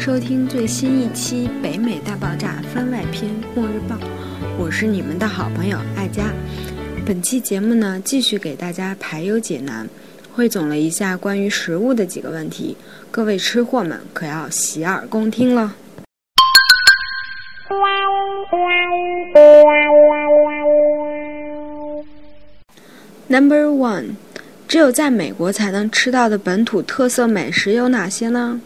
收听最新一期《北美大爆炸》番外篇《末日报》，我是你们的好朋友艾佳。本期节目呢，继续给大家排忧解难，汇总了一下关于食物的几个问题，各位吃货们可要洗耳恭听了。Number one，只有在美国才能吃到的本土特色美食有哪些呢？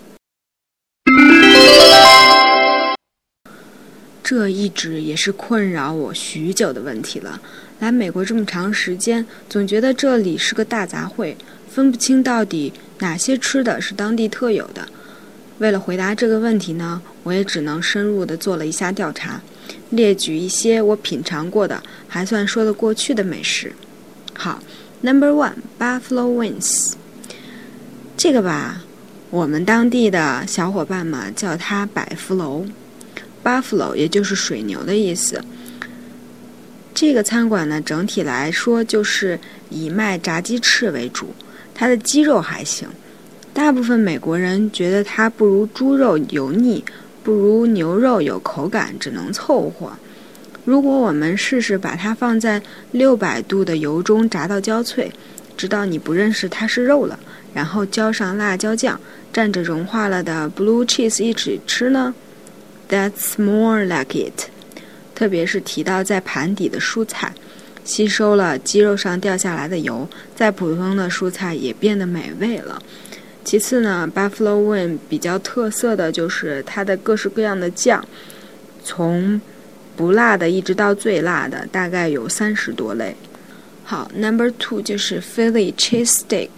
这一直也是困扰我许久的问题了。来美国这么长时间，总觉得这里是个大杂烩，分不清到底哪些吃的是当地特有的。为了回答这个问题呢，我也只能深入的做了一下调查，列举一些我品尝过的还算说得过去的美食。好，Number one，Buffalo Wings。这个吧，我们当地的小伙伴们叫它百福楼。Buffalo 也就是水牛的意思。这个餐馆呢，整体来说就是以卖炸鸡翅为主，它的鸡肉还行。大部分美国人觉得它不如猪肉油腻，不如牛肉有口感，只能凑合。如果我们试试把它放在六百度的油中炸到焦脆，直到你不认识它是肉了，然后浇上辣椒酱，蘸着融化了的 blue cheese 一起吃呢？That's more like it。特别是提到在盘底的蔬菜，吸收了鸡肉上掉下来的油，再普通的蔬菜也变得美味了。其次呢，Buffalo Wing 比较特色的就是它的各式各样的酱，从不辣的一直到最辣的，大概有三十多类。好，Number two 就是 Philly Cheese Steak，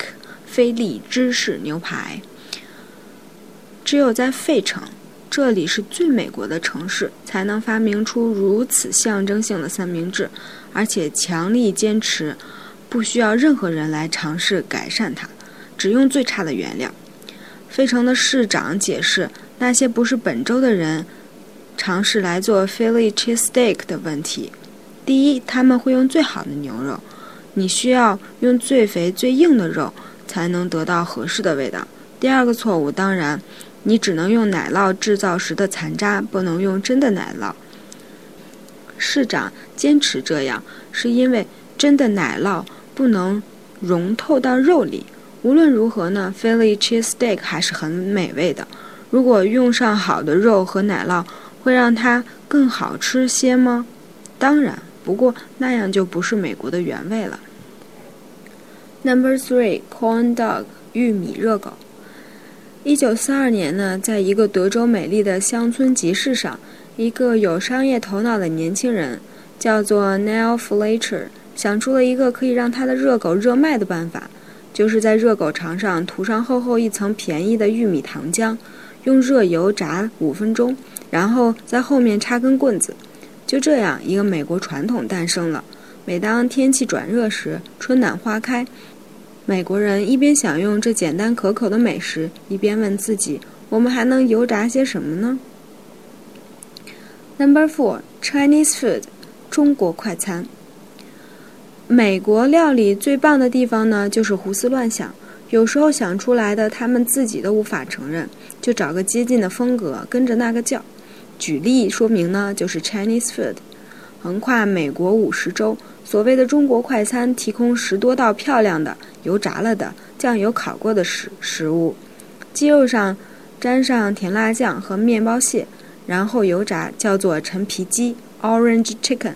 菲力芝士牛排。只有在费城。这里是最美国的城市，才能发明出如此象征性的三明治，而且强力坚持，不需要任何人来尝试改善它，只用最差的原料。费城的市长解释，那些不是本州的人尝试来做 Philly cheesesteak 的问题：第一，他们会用最好的牛肉，你需要用最肥最硬的肉才能得到合适的味道；第二个错误，当然。你只能用奶酪制造时的残渣，不能用真的奶酪。市长坚持这样，是因为真的奶酪不能融透到肉里。无论如何呢，Philly cheesesteak 还是很美味的。如果用上好的肉和奶酪，会让它更好吃些吗？当然，不过那样就不是美国的原味了。Number three, corn dog，玉米热狗。一九四二年呢，在一个德州美丽的乡村集市上，一个有商业头脑的年轻人，叫做 Neil Fletcher，想出了一个可以让他的热狗热卖的办法，就是在热狗肠上涂上厚厚一层便宜的玉米糖浆，用热油炸五分钟，然后在后面插根棍子。就这样，一个美国传统诞生了。每当天气转热时，春暖花开。美国人一边享用这简单可口的美食，一边问自己：“我们还能油炸些什么呢？”Number four, Chinese food，中国快餐。美国料理最棒的地方呢，就是胡思乱想，有时候想出来的他们自己都无法承认，就找个接近的风格，跟着那个叫。举例说明呢，就是 Chinese food，横跨美国五十州。所谓的中国快餐提供十多道漂亮的油炸了的、酱油烤过的食食物，鸡肉上沾上甜辣酱和面包屑，然后油炸，叫做陈皮鸡 （Orange Chicken）。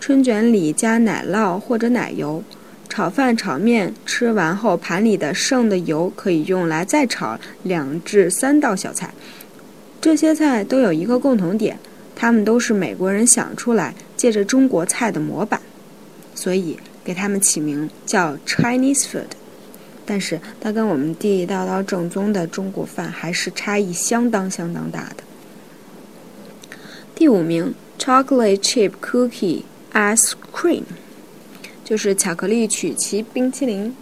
春卷里加奶酪或者奶油，炒饭、炒面吃完后盘里的剩的油可以用来再炒两至三道小菜。这些菜都有一个共同点，它们都是美国人想出来，借着中国菜的模板。所以给他们起名叫 Chinese food，但是它跟我们地地道道正宗的中国饭还是差异相当相当大的。第五名，chocolate chip cookie ice cream，就是巧克力曲奇冰淇淋。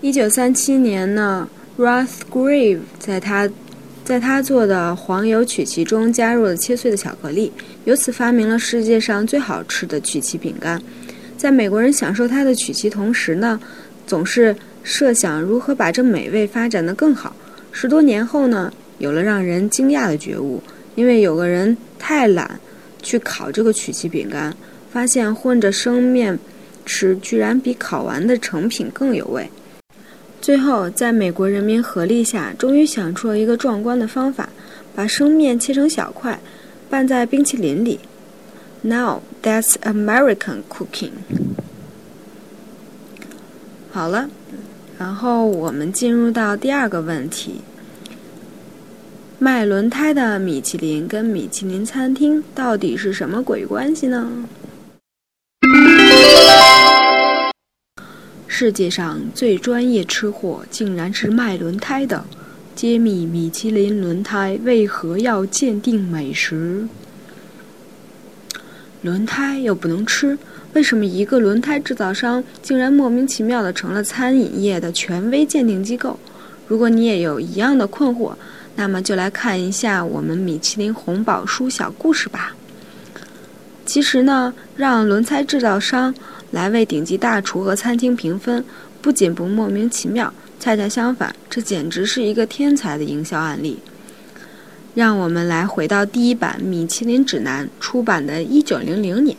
一九三七年呢，Ruth Grave 在他在他做的黄油曲奇中加入了切碎的巧克力，由此发明了世界上最好吃的曲奇饼干。在美国人享受它的曲奇同时呢，总是设想如何把这美味发展得更好。十多年后呢，有了让人惊讶的觉悟，因为有个人太懒去烤这个曲奇饼干，发现混着生面吃居然比烤完的成品更有味。最后，在美国人民合力下，终于想出了一个壮观的方法：把生面切成小块，拌在冰淇淋里。Now that's American cooking。好了，然后我们进入到第二个问题。卖轮胎的米其林跟米其林餐厅到底是什么鬼关系呢？世界上最专业吃货竟然是卖轮胎的，揭秘米其林轮胎为何要鉴定美食。轮胎又不能吃，为什么一个轮胎制造商竟然莫名其妙的成了餐饮业的权威鉴定机构？如果你也有一样的困惑。那么就来看一下我们米其林红宝书小故事吧。其实呢，让轮胎制造商来为顶级大厨和餐厅评分，不仅不莫名其妙，恰恰相反，这简直是一个天才的营销案例。让我们来回到第一版米其林指南出版的一九零零年，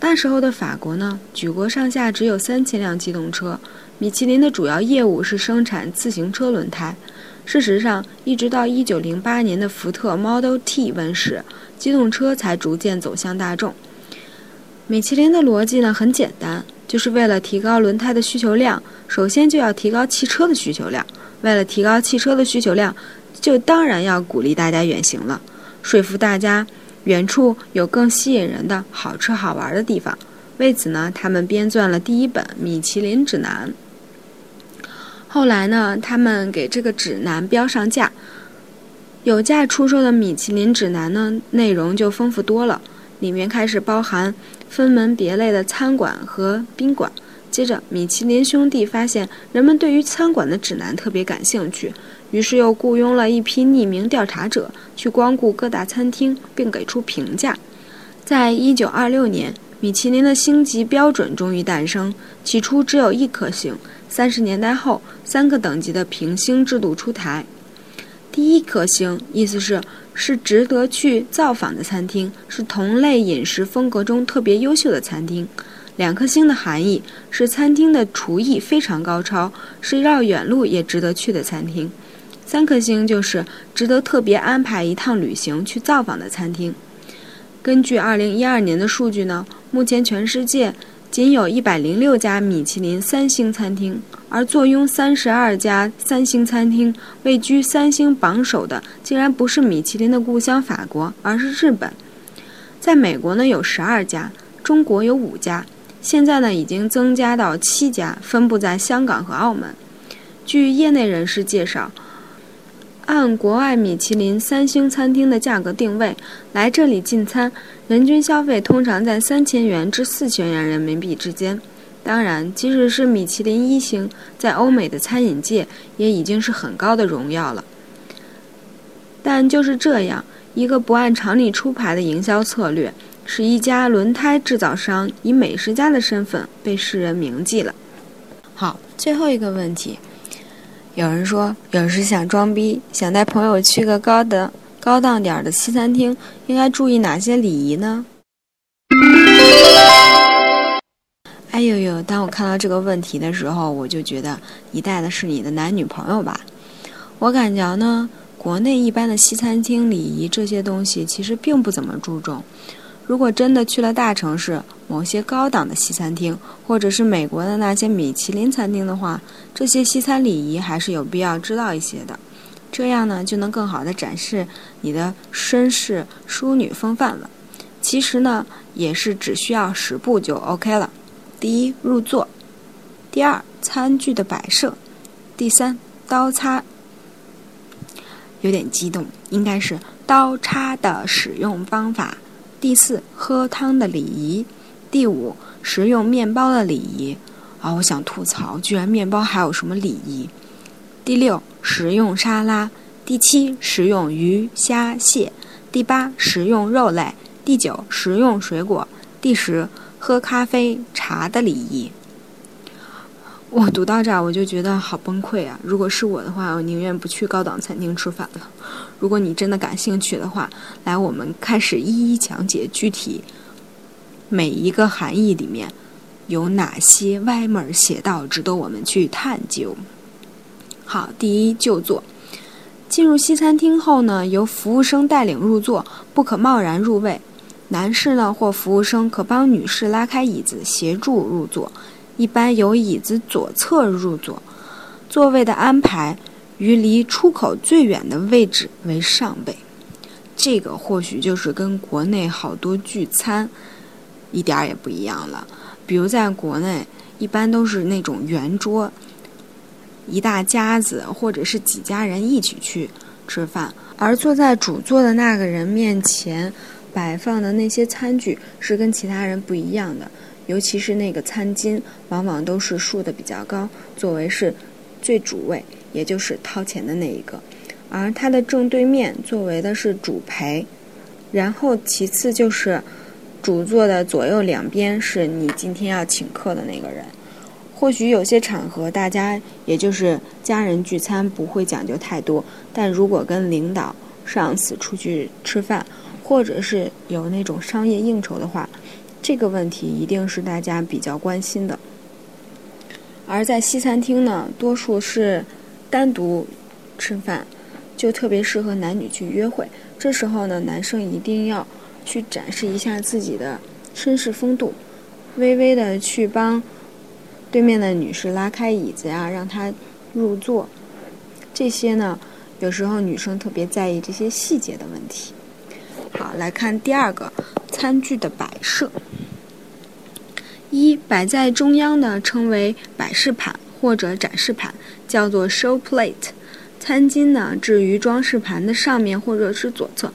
那时候的法国呢，举国上下只有三千辆机动车，米其林的主要业务是生产自行车轮胎。事实上，一直到1908年的福特 Model T 问世，机动车才逐渐走向大众。米其林的逻辑呢很简单，就是为了提高轮胎的需求量，首先就要提高汽车的需求量。为了提高汽车的需求量，就当然要鼓励大家远行了，说服大家远处有更吸引人的好吃好玩的地方。为此呢，他们编撰了第一本米其林指南。后来呢，他们给这个指南标上价，有价出售的米其林指南呢，内容就丰富多了，里面开始包含分门别类的餐馆和宾馆。接着，米其林兄弟发现人们对于餐馆的指南特别感兴趣，于是又雇佣了一批匿名调查者去光顾各大餐厅，并给出评价。在一九二六年，米其林的星级标准终于诞生，起初只有一颗星。三十年代后，三个等级的评星制度出台。第一颗星意思是是值得去造访的餐厅，是同类饮食风格中特别优秀的餐厅。两颗星的含义是餐厅的厨艺非常高超，是绕远路也值得去的餐厅。三颗星就是值得特别安排一趟旅行去造访的餐厅。根据二零一二年的数据呢，目前全世界。仅有一百零六家米其林三星餐厅，而坐拥三十二家三星餐厅、位居三星榜首的，竟然不是米其林的故乡法国，而是日本。在美国呢，有十二家；中国有五家；现在呢，已经增加到七家，分布在香港和澳门。据业内人士介绍。按国外米其林三星餐厅的价格定位，来这里进餐，人均消费通常在三千元至四千元人民币之间。当然，即使是米其林一星，在欧美的餐饮界也已经是很高的荣耀了。但就是这样一个不按常理出牌的营销策略，使一家轮胎制造商以美食家的身份被世人铭记了。好，最后一个问题。有人说，有时想装逼，想带朋友去个高的、高档点的西餐厅，应该注意哪些礼仪呢？哎呦呦！当我看到这个问题的时候，我就觉得你带的是你的男女朋友吧？我感觉呢，国内一般的西餐厅礼仪这些东西其实并不怎么注重。如果真的去了大城市，某些高档的西餐厅，或者是美国的那些米其林餐厅的话，这些西餐礼仪还是有必要知道一些的。这样呢，就能更好的展示你的绅士淑女风范了。其实呢，也是只需要十步就 OK 了。第一，入座；第二，餐具的摆设；第三，刀叉。有点激动，应该是刀叉的使用方法。第四，喝汤的礼仪；第五，食用面包的礼仪。啊，我想吐槽，居然面包还有什么礼仪？第六，食用沙拉；第七，食用鱼虾蟹；第八，食用肉类；第九，食用水果；第十，喝咖啡茶的礼仪。我读到这儿，我就觉得好崩溃啊！如果是我的话，我宁愿不去高档餐厅吃饭了。如果你真的感兴趣的话，来，我们开始一一讲解具体每一个含义里面有哪些歪门邪道，值得我们去探究。好，第一，就坐。进入西餐厅后呢，由服务生带领入座，不可贸然入位。男士呢或服务生可帮女士拉开椅子，协助入座。一般由椅子左侧入座，座位的安排于离出口最远的位置为上位。这个或许就是跟国内好多聚餐一点儿也不一样了。比如在国内，一般都是那种圆桌，一大家子或者是几家人一起去吃饭，而坐在主座的那个人面前摆放的那些餐具是跟其他人不一样的。尤其是那个餐巾，往往都是竖的比较高，作为是最主位，也就是掏钱的那一个。而它的正对面作为的是主陪，然后其次就是主座的左右两边是你今天要请客的那个人。或许有些场合大家也就是家人聚餐不会讲究太多，但如果跟领导、上司出去吃饭，或者是有那种商业应酬的话。这个问题一定是大家比较关心的，而在西餐厅呢，多数是单独吃饭，就特别适合男女去约会。这时候呢，男生一定要去展示一下自己的绅士风度，微微的去帮对面的女士拉开椅子呀，让她入座。这些呢，有时候女生特别在意这些细节的问题。好，来看第二个餐具的摆设。一摆在中央的称为摆饰盘或者展示盘，叫做 show plate。餐巾呢置于装饰盘的上面或者是左侧。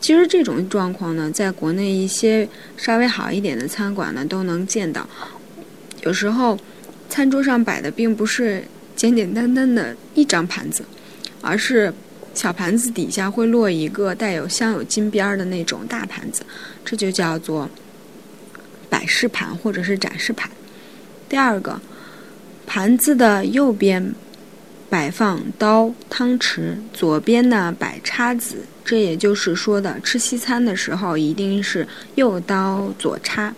其实这种状况呢，在国内一些稍微好一点的餐馆呢都能见到。有时候，餐桌上摆的并不是简简单单的一张盘子，而是小盘子底下会落一个带有镶有金边儿的那种大盘子，这就叫做。摆饰盘或者是展示盘。第二个，盘子的右边摆放刀、汤匙，左边呢摆叉子。这也就是说的，吃西餐的时候一定是右刀左叉。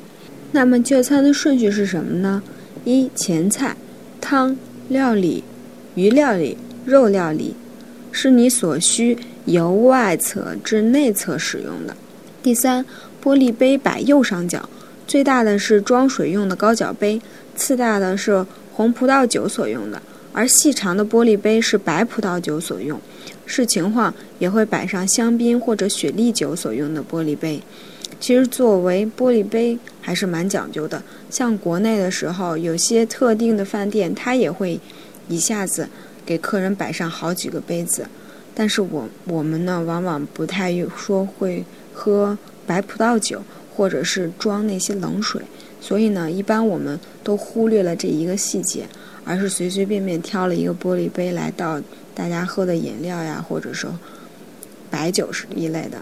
那么就餐的顺序是什么呢？一前菜、汤、料理、鱼料理、肉料理，是你所需由外侧至内侧使用的。第三，玻璃杯摆右上角。最大的是装水用的高脚杯，次大的是红葡萄酒所用的，而细长的玻璃杯是白葡萄酒所用。视情况也会摆上香槟或者雪莉酒所用的玻璃杯。其实作为玻璃杯还是蛮讲究的，像国内的时候，有些特定的饭店它也会一下子给客人摆上好几个杯子。但是我我们呢，往往不太说会喝白葡萄酒。或者是装那些冷水，所以呢，一般我们都忽略了这一个细节，而是随随便便挑了一个玻璃杯来倒大家喝的饮料呀，或者说白酒是一类的。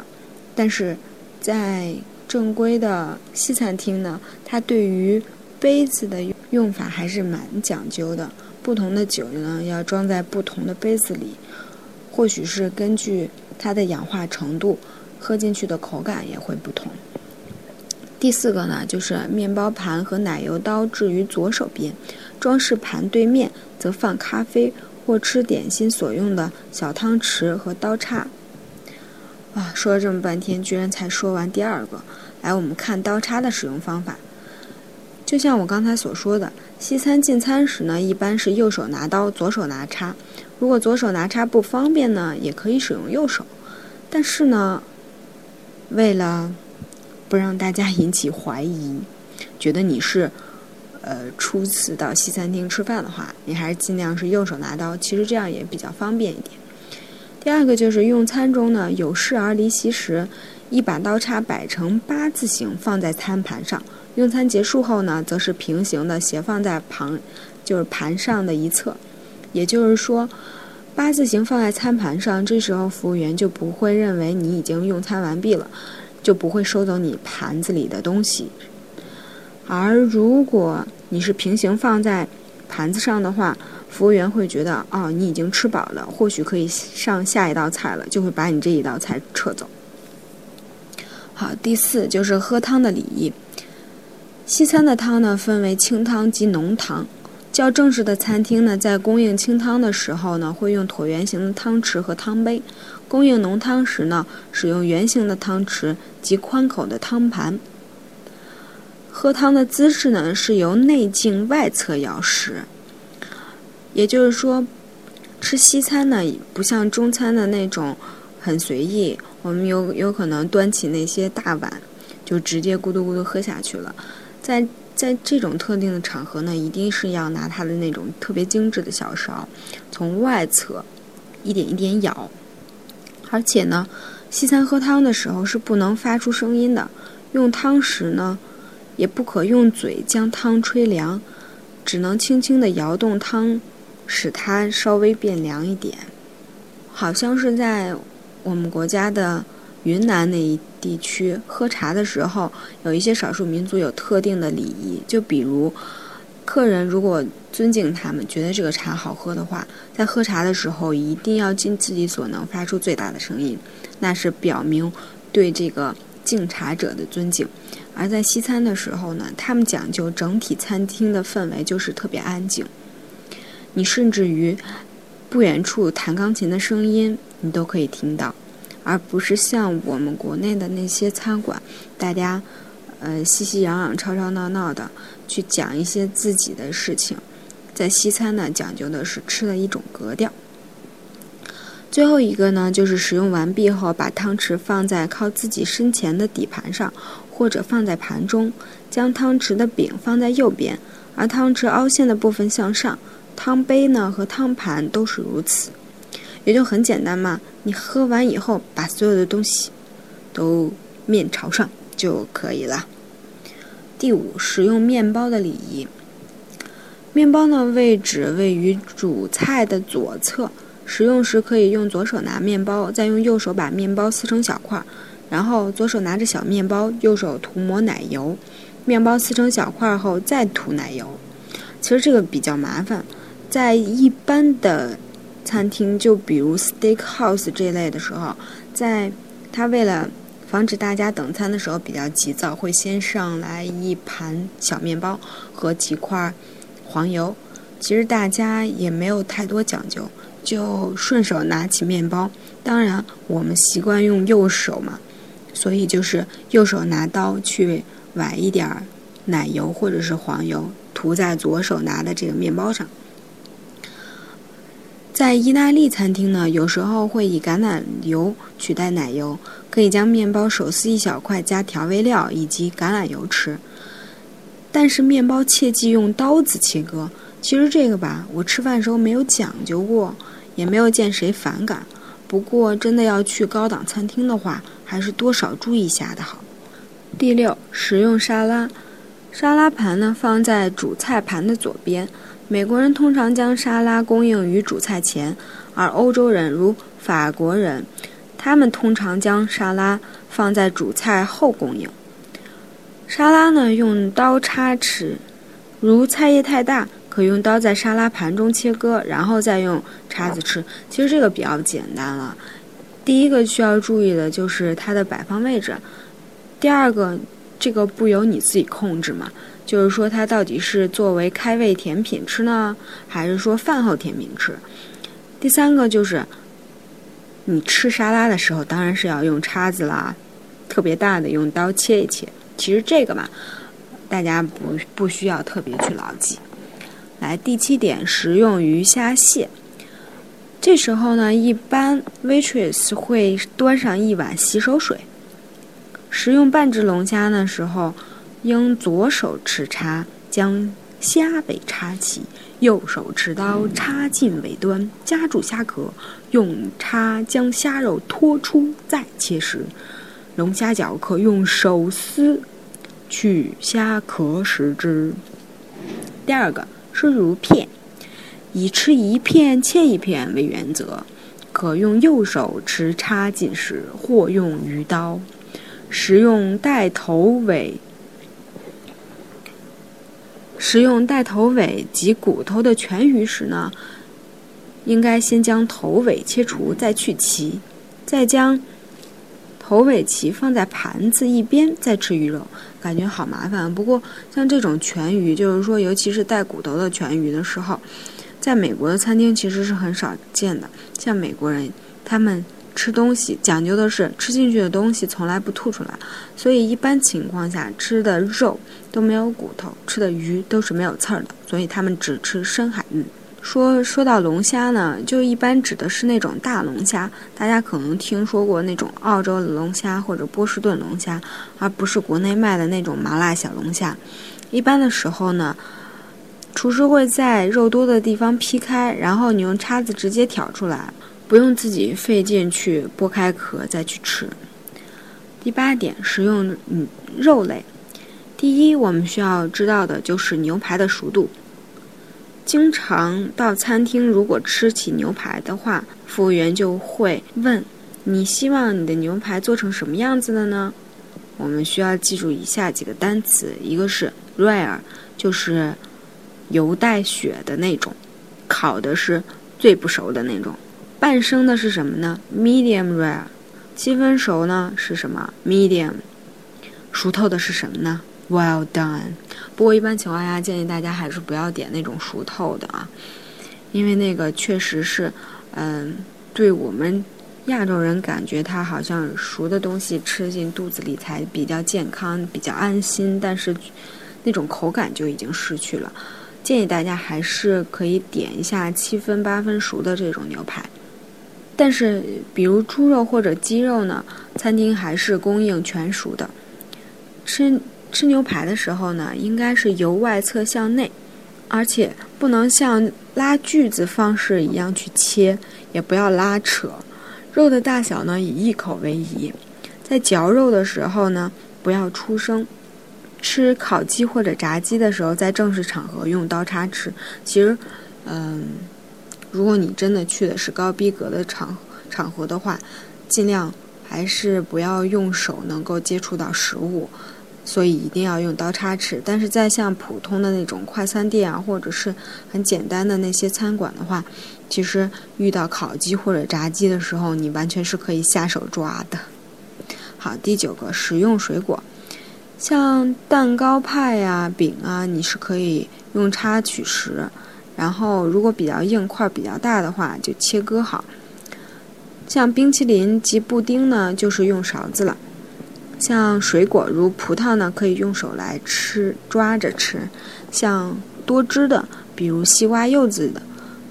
但是在正规的西餐厅呢，它对于杯子的用法还是蛮讲究的。不同的酒呢，要装在不同的杯子里，或许是根据它的氧化程度，喝进去的口感也会不同。第四个呢，就是面包盘和奶油刀置于左手边，装饰盘对面则放咖啡或吃点心所用的小汤匙和刀叉。啊，说了这么半天，居然才说完第二个。来，我们看刀叉的使用方法。就像我刚才所说的，西餐进餐时呢，一般是右手拿刀，左手拿叉。如果左手拿叉不方便呢，也可以使用右手。但是呢，为了不让大家引起怀疑，觉得你是，呃，初次到西餐厅吃饭的话，你还是尽量是右手拿刀，其实这样也比较方便一点。第二个就是用餐中呢，有事而离席时，一把刀叉摆成八字形放在餐盘上，用餐结束后呢，则是平行的斜放在旁，就是盘上的一侧。也就是说，八字形放在餐盘上，这时候服务员就不会认为你已经用餐完毕了。就不会收走你盘子里的东西，而如果你是平行放在盘子上的话，服务员会觉得哦，你已经吃饱了，或许可以上下一道菜了，就会把你这一道菜撤走。好，第四就是喝汤的礼仪。西餐的汤呢，分为清汤及浓汤。较正式的餐厅呢，在供应清汤的时候呢，会用椭圆形的汤匙和汤杯；供应浓汤时呢，使用圆形的汤匙及宽口的汤盘。喝汤的姿势呢，是由内径外侧舀食。也就是说，吃西餐呢，不像中餐的那种很随意，我们有有可能端起那些大碗，就直接咕嘟咕嘟喝下去了。在在这种特定的场合呢，一定是要拿它的那种特别精致的小勺，从外侧一点一点舀。而且呢，西餐喝汤的时候是不能发出声音的，用汤匙呢，也不可用嘴将汤吹凉，只能轻轻地摇动汤。使它稍微变凉一点，好像是在我们国家的云南那一地区喝茶的时候，有一些少数民族有特定的礼仪。就比如，客人如果尊敬他们，觉得这个茶好喝的话，在喝茶的时候一定要尽自己所能发出最大的声音，那是表明对这个敬茶者的尊敬。而在西餐的时候呢，他们讲究整体餐厅的氛围就是特别安静。你甚至于不远处弹钢琴的声音，你都可以听到，而不是像我们国内的那些餐馆，大家呃熙熙攘攘、吵吵闹闹的去讲一些自己的事情。在西餐呢，讲究的是吃的一种格调。最后一个呢，就是使用完毕后，把汤匙放在靠自己身前的底盘上，或者放在盘中，将汤匙的柄放在右边，而汤匙凹陷的部分向上。汤杯呢和汤盘都是如此，也就很简单嘛。你喝完以后，把所有的东西都面朝上就可以了。第五，使用面包的礼仪。面包呢位置位于主菜的左侧，食用时可以用左手拿面包，再用右手把面包撕成小块儿，然后左手拿着小面包，右手涂抹奶油。面包撕成小块儿后再涂奶油。其实这个比较麻烦。在一般的餐厅，就比如 steakhouse 这类的时候，在他为了防止大家等餐的时候比较急躁，会先上来一盘小面包和几块黄油。其实大家也没有太多讲究，就顺手拿起面包。当然，我们习惯用右手嘛，所以就是右手拿刀去崴一点奶油或者是黄油，涂在左手拿的这个面包上。在意大利餐厅呢，有时候会以橄榄油取代奶油，可以将面包手撕一小块，加调味料以及橄榄油吃。但是面包切忌用刀子切割。其实这个吧，我吃饭时候没有讲究过，也没有见谁反感。不过真的要去高档餐厅的话，还是多少注意一下的好。第六，食用沙拉，沙拉盘呢放在主菜盘的左边。美国人通常将沙拉供应于主菜前，而欧洲人如法国人，他们通常将沙拉放在主菜后供应。沙拉呢，用刀叉吃，如菜叶太大，可用刀在沙拉盘中切割，然后再用叉子吃。其实这个比较简单了。第一个需要注意的就是它的摆放位置，第二个，这个不由你自己控制嘛。就是说，它到底是作为开胃甜品吃呢，还是说饭后甜品吃？第三个就是，你吃沙拉的时候，当然是要用叉子啦，特别大的用刀切一切。其实这个嘛，大家不不需要特别去牢记。来，第七点，食用鱼虾蟹。这时候呢，一般 waitress 会端上一碗洗手水。食用半只龙虾的时候。应左手持叉将虾尾插起，右手持刀插进尾端，夹住虾壳，用叉将虾肉拖出，再切食。龙虾脚可用手撕，去虾壳食之。第二个是如片，以吃一片切一片为原则，可用右手持叉进食，或用鱼刀。食用带头尾。食用带头尾及骨头的全鱼时呢，应该先将头尾切除，再去鳍，再将头尾鳍放在盘子一边，再吃鱼肉。感觉好麻烦。不过像这种全鱼，就是说，尤其是带骨头的全鱼的时候，在美国的餐厅其实是很少见的。像美国人，他们。吃东西讲究的是吃进去的东西从来不吐出来，所以一般情况下吃的肉都没有骨头，吃的鱼都是没有刺儿的，所以他们只吃深海鱼。说说到龙虾呢，就一般指的是那种大龙虾，大家可能听说过那种澳洲的龙虾或者波士顿龙虾，而不是国内卖的那种麻辣小龙虾。一般的时候呢，厨师会在肉多的地方劈开，然后你用叉子直接挑出来。不用自己费劲去剥开壳再去吃。第八点，食用嗯肉类。第一，我们需要知道的就是牛排的熟度。经常到餐厅，如果吃起牛排的话，服务员就会问：“你希望你的牛排做成什么样子的呢？”我们需要记住以下几个单词：一个是 rare，就是油带血的那种，烤的是最不熟的那种。半生的是什么呢？Medium rare，七分熟呢是什么？Medium，熟透的是什么呢？Well done。不过一般情况下建议大家还是不要点那种熟透的啊，因为那个确实是，嗯，对我们亚洲人感觉它好像熟的东西吃进肚子里才比较健康、比较安心，但是那种口感就已经失去了。建议大家还是可以点一下七分八分熟的这种牛排。但是，比如猪肉或者鸡肉呢，餐厅还是供应全熟的。吃吃牛排的时候呢，应该是由外侧向内，而且不能像拉锯子方式一样去切，也不要拉扯。肉的大小呢，以一口为宜。在嚼肉的时候呢，不要出声。吃烤鸡或者炸鸡的时候，在正式场合用刀叉吃。其实，嗯。如果你真的去的是高逼格的场场合的话，尽量还是不要用手能够接触到食物，所以一定要用刀叉吃。但是在像普通的那种快餐店啊，或者是很简单的那些餐馆的话，其实遇到烤鸡或者炸鸡的时候，你完全是可以下手抓的。好，第九个，食用水果，像蛋糕派呀、饼啊，你是可以用叉取食。然后，如果比较硬块比较大的话，就切割好。像冰淇淋及布丁呢，就是用勺子了。像水果如葡萄呢，可以用手来吃，抓着吃。像多汁的，比如西瓜、柚子的，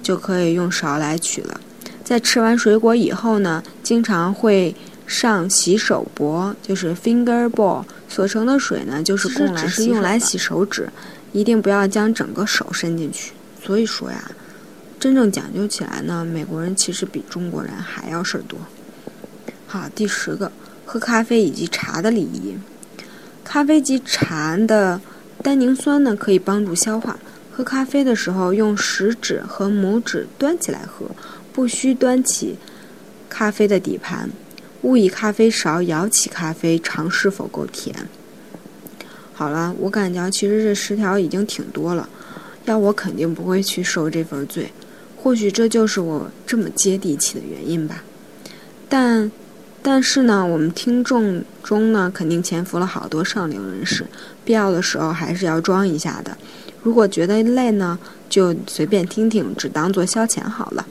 就可以用勺来取了。在吃完水果以后呢，经常会上洗手钵，就是 finger bowl，所盛的水呢，就是供来只是用来洗手指，一定不要将整个手伸进去。所以说呀，真正讲究起来呢，美国人其实比中国人还要事儿多。好，第十个，喝咖啡以及茶的礼仪。咖啡及茶的单宁酸呢，可以帮助消化。喝咖啡的时候，用食指和拇指端起来喝，不需端起咖啡的底盘。勿以咖啡勺舀起咖啡，尝是否够甜。好了，我感觉其实这十条已经挺多了。要我肯定不会去受这份罪，或许这就是我这么接地气的原因吧。但，但是呢，我们听众中呢，肯定潜伏了好多上流人士，必要的时候还是要装一下的。如果觉得累呢，就随便听听，只当做消遣好了。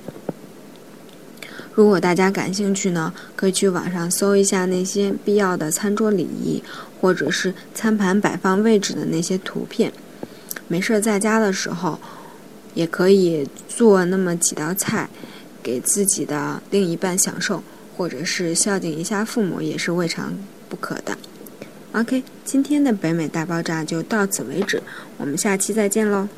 如果大家感兴趣呢，可以去网上搜一下那些必要的餐桌礼仪，或者是餐盘摆放位置的那些图片。没事儿在家的时候，也可以做那么几道菜，给自己的另一半享受，或者是孝敬一下父母，也是未尝不可的。OK，今天的北美大爆炸就到此为止，我们下期再见喽。